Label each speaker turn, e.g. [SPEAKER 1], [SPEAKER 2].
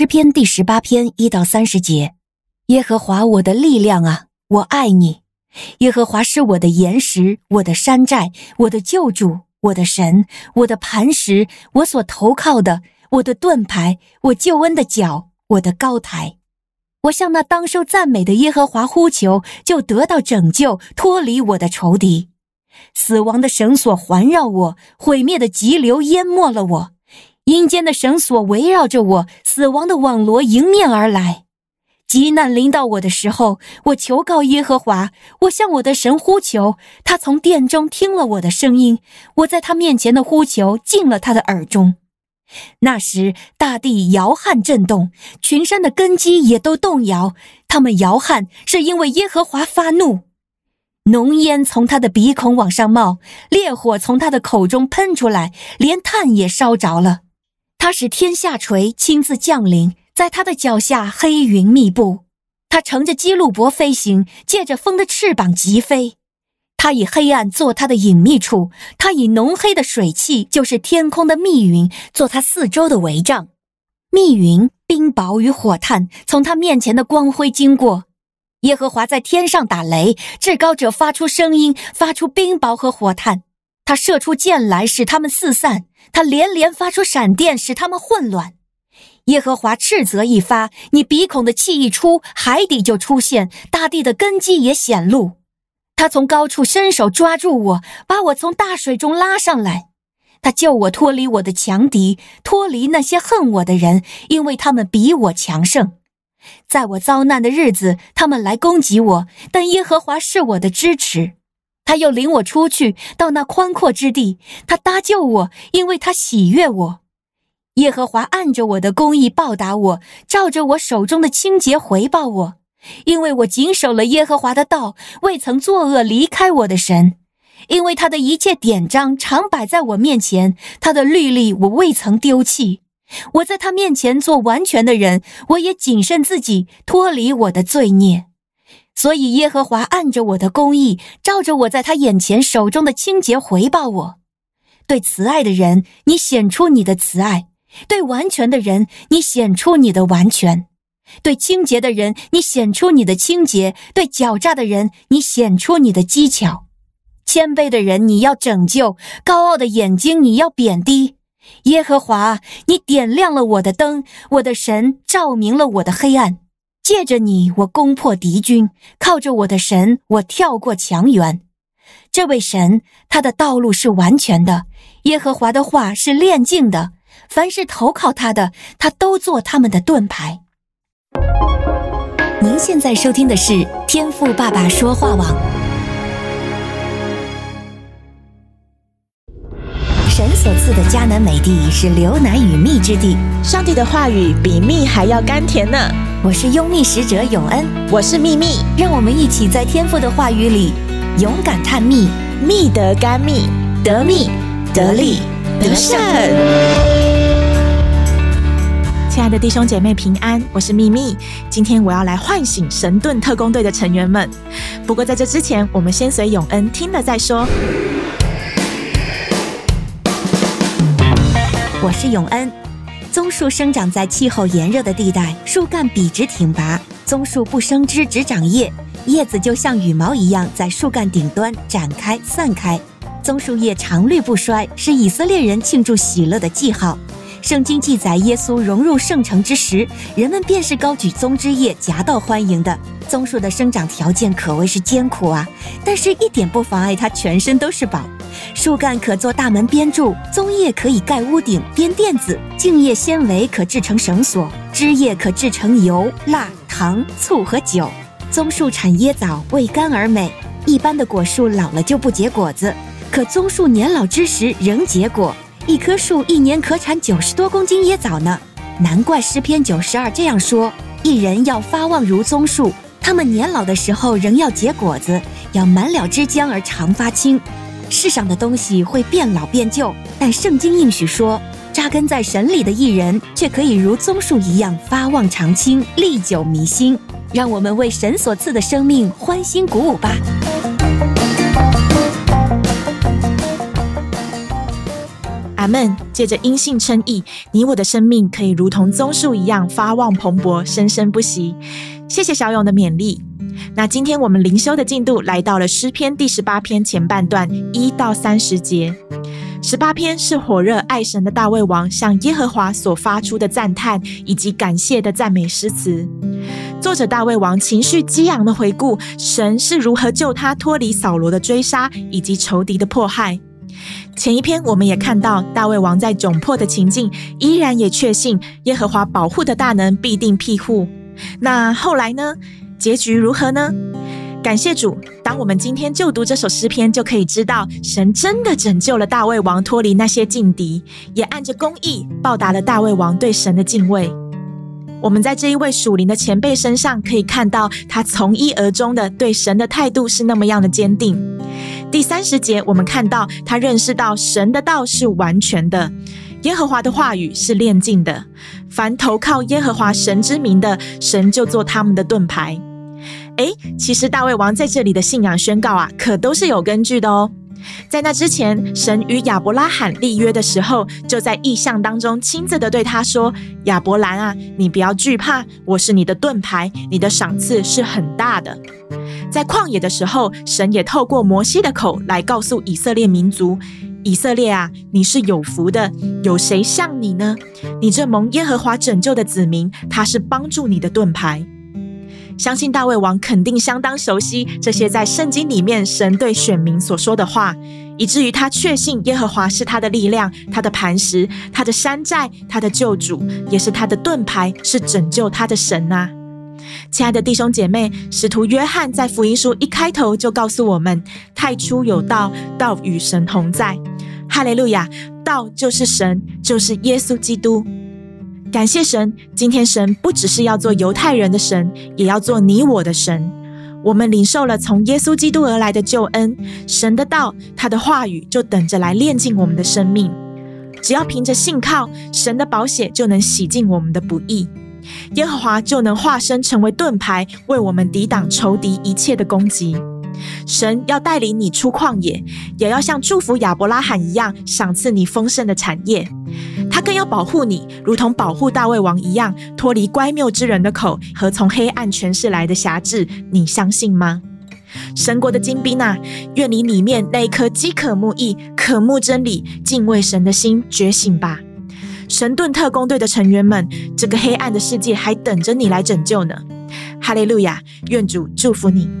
[SPEAKER 1] 诗篇第十八篇一到三十节：耶和华我的力量啊，我爱你。耶和华是我的岩石，我的山寨，我的救主，我的神，我的磐石，我所投靠的，我的盾牌，我救恩的角，我的高台。我向那当受赞美的耶和华呼求，就得到拯救，脱离我的仇敌。死亡的绳索环绕我，毁灭的急流淹没了我，阴间的绳索围绕着我，死亡的网罗迎面而来。急难临到我的时候，我求告耶和华，我向我的神呼求，他从殿中听了我的声音，我在他面前的呼求进了他的耳中。那时，大地摇撼震动，群山的根基也都动摇。他们摇撼，是因为耶和华发怒。浓烟从他的鼻孔往上冒，烈火从他的口中喷出来，连炭也烧着了。他使天下垂，亲自降临。在他的脚下，黑云密布。他乘着基路伯飞行，借着风的翅膀疾飞。他以黑暗做他的隐秘处，他以浓黑的水汽，就是天空的密云，做他四周的围帐。密云、冰雹与火炭从他面前的光辉经过。耶和华在天上打雷，至高者发出声音，发出冰雹和火炭。他射出箭来，使他们四散；他连连发出闪电，使他们混乱。耶和华斥责一发，你鼻孔的气一出，海底就出现，大地的根基也显露。他从高处伸手抓住我，把我从大水中拉上来。他救我脱离我的强敌，脱离那些恨我的人，因为他们比我强盛。在我遭难的日子，他们来攻击我，但耶和华是我的支持。他又领我出去到那宽阔之地，他搭救我，因为他喜悦我。耶和华按着我的公义报答我，照着我手中的清洁回报我，因为我谨守了耶和华的道，未曾作恶离开我的神。因为他的一切典章常摆在我面前，他的律例我未曾丢弃。我在他面前做完全的人，我也谨慎自己，脱离我的罪孽。所以耶和华按着我的公义，照着我在他眼前手中的清洁回报我。对慈爱的人，你显出你的慈爱。对完全的人，你显出你的完全；对清洁的人，你显出你的清洁；对狡诈的人，你显出你的技巧。谦卑的人，你要拯救；高傲的眼睛，你要贬低。耶和华，你点亮了我的灯，我的神照明了我的黑暗。借着你，我攻破敌军；靠着我的神，我跳过墙垣。这位神，他的道路是完全的；耶和华的话是炼净的。凡是投靠他的，他都做他们的盾牌。您现在收听的是天赋爸爸说话网。神所赐的迦南美地是流奶与蜜之地，
[SPEAKER 2] 上帝的话语比蜜还要甘甜呢。
[SPEAKER 1] 我是优蜜使者永恩，
[SPEAKER 2] 我是秘密，
[SPEAKER 1] 让我们一起在天赋的话语里勇敢探秘，
[SPEAKER 2] 密得甘蜜，得蜜得利得胜。亲爱的弟兄姐妹平安，我是秘密。今天我要来唤醒神盾特工队的成员们。不过在这之前，我们先随永恩听了再说。
[SPEAKER 1] 我是永恩。棕树生长在气候炎热的地带，树干笔直挺拔。棕树不生枝，只长叶，叶子就像羽毛一样在树干顶端展开散开。棕树叶常绿不衰，是以色列人庆祝喜乐的记号。圣经记载，耶稣融入圣城之时，人们便是高举棕枝叶夹道欢迎的。棕树的生长条件可谓是艰苦啊，但是一点不妨碍它全身都是宝。树干可做大门边柱，棕叶可以盖屋顶编垫子，茎叶纤维可制成绳索，枝叶可制成油、蜡、糖、醋和酒。棕树产椰枣，味甘而美。一般的果树老了就不结果子，可棕树年老之时仍结果。一棵树一年可产九十多公斤椰枣呢，难怪诗篇九十二这样说：一人要发旺如棕树，他们年老的时候仍要结果子，要满了枝浆而常发青。世上的东西会变老变旧，但圣经应许说，扎根在神里的义人却可以如棕树一样发旺长青，历久弥新。让我们为神所赐的生命欢欣鼓舞吧。
[SPEAKER 2] 阿门。借着因信称义，你我的生命可以如同棕树一样发旺蓬勃，生生不息。谢谢小勇的勉励。那今天我们灵修的进度来到了诗篇第十八篇前半段一到三十节。十八篇是火热爱神的大卫王向耶和华所发出的赞叹以及感谢的赞美诗词。作者大卫王情绪激昂的回顾神是如何救他脱离扫罗的追杀以及仇敌的迫害。前一篇我们也看到大卫王在窘迫的情境，依然也确信耶和华保护的大能必定庇护。那后来呢？结局如何呢？感谢主，当我们今天就读这首诗篇，就可以知道神真的拯救了大卫王脱离那些劲敌，也按着公义报答了大卫王对神的敬畏。我们在这一位属灵的前辈身上可以看到，他从一而终的对神的态度是那么样的坚定。第三十节，我们看到他认识到神的道是完全的，耶和华的话语是炼净的，凡投靠耶和华神之名的，神就做他们的盾牌。诶，其实大卫王在这里的信仰宣告啊，可都是有根据的哦。在那之前，神与亚伯拉罕立约的时候，就在异象当中亲自的对他说：“亚伯兰啊，你不要惧怕，我是你的盾牌，你的赏赐是很大的。”在旷野的时候，神也透过摩西的口来告诉以色列民族：“以色列啊，你是有福的，有谁像你呢？你这蒙耶和华拯救的子民，他是帮助你的盾牌。”相信大卫王肯定相当熟悉这些在圣经里面神对选民所说的话，以至于他确信耶和华是他的力量、他的磐石、他的山寨、他的救主，也是他的盾牌，是拯救他的神啊！亲爱的弟兄姐妹，使徒约翰在福音书一开头就告诉我们：太初有道，道与神同在。哈利路亚！道就是神，就是耶稣基督。感谢神，今天神不只是要做犹太人的神，也要做你我的神。我们领受了从耶稣基督而来的救恩，神的道，他的话语就等着来炼尽我们的生命。只要凭着信靠，神的宝血就能洗净我们的不义，耶和华就能化身成为盾牌，为我们抵挡仇敌一切的攻击。神要带领你出旷野，也要像祝福亚伯拉罕一样，赏赐你丰盛的产业。更要保护你，如同保护大卫王一样，脱离乖谬之人的口和从黑暗权势来的辖制。你相信吗？神国的精兵啊，愿你里面那一颗饥渴慕义、渴慕真理、敬畏神的心觉醒吧！神盾特工队的成员们，这个黑暗的世界还等着你来拯救呢！哈利路亚！愿主祝福你。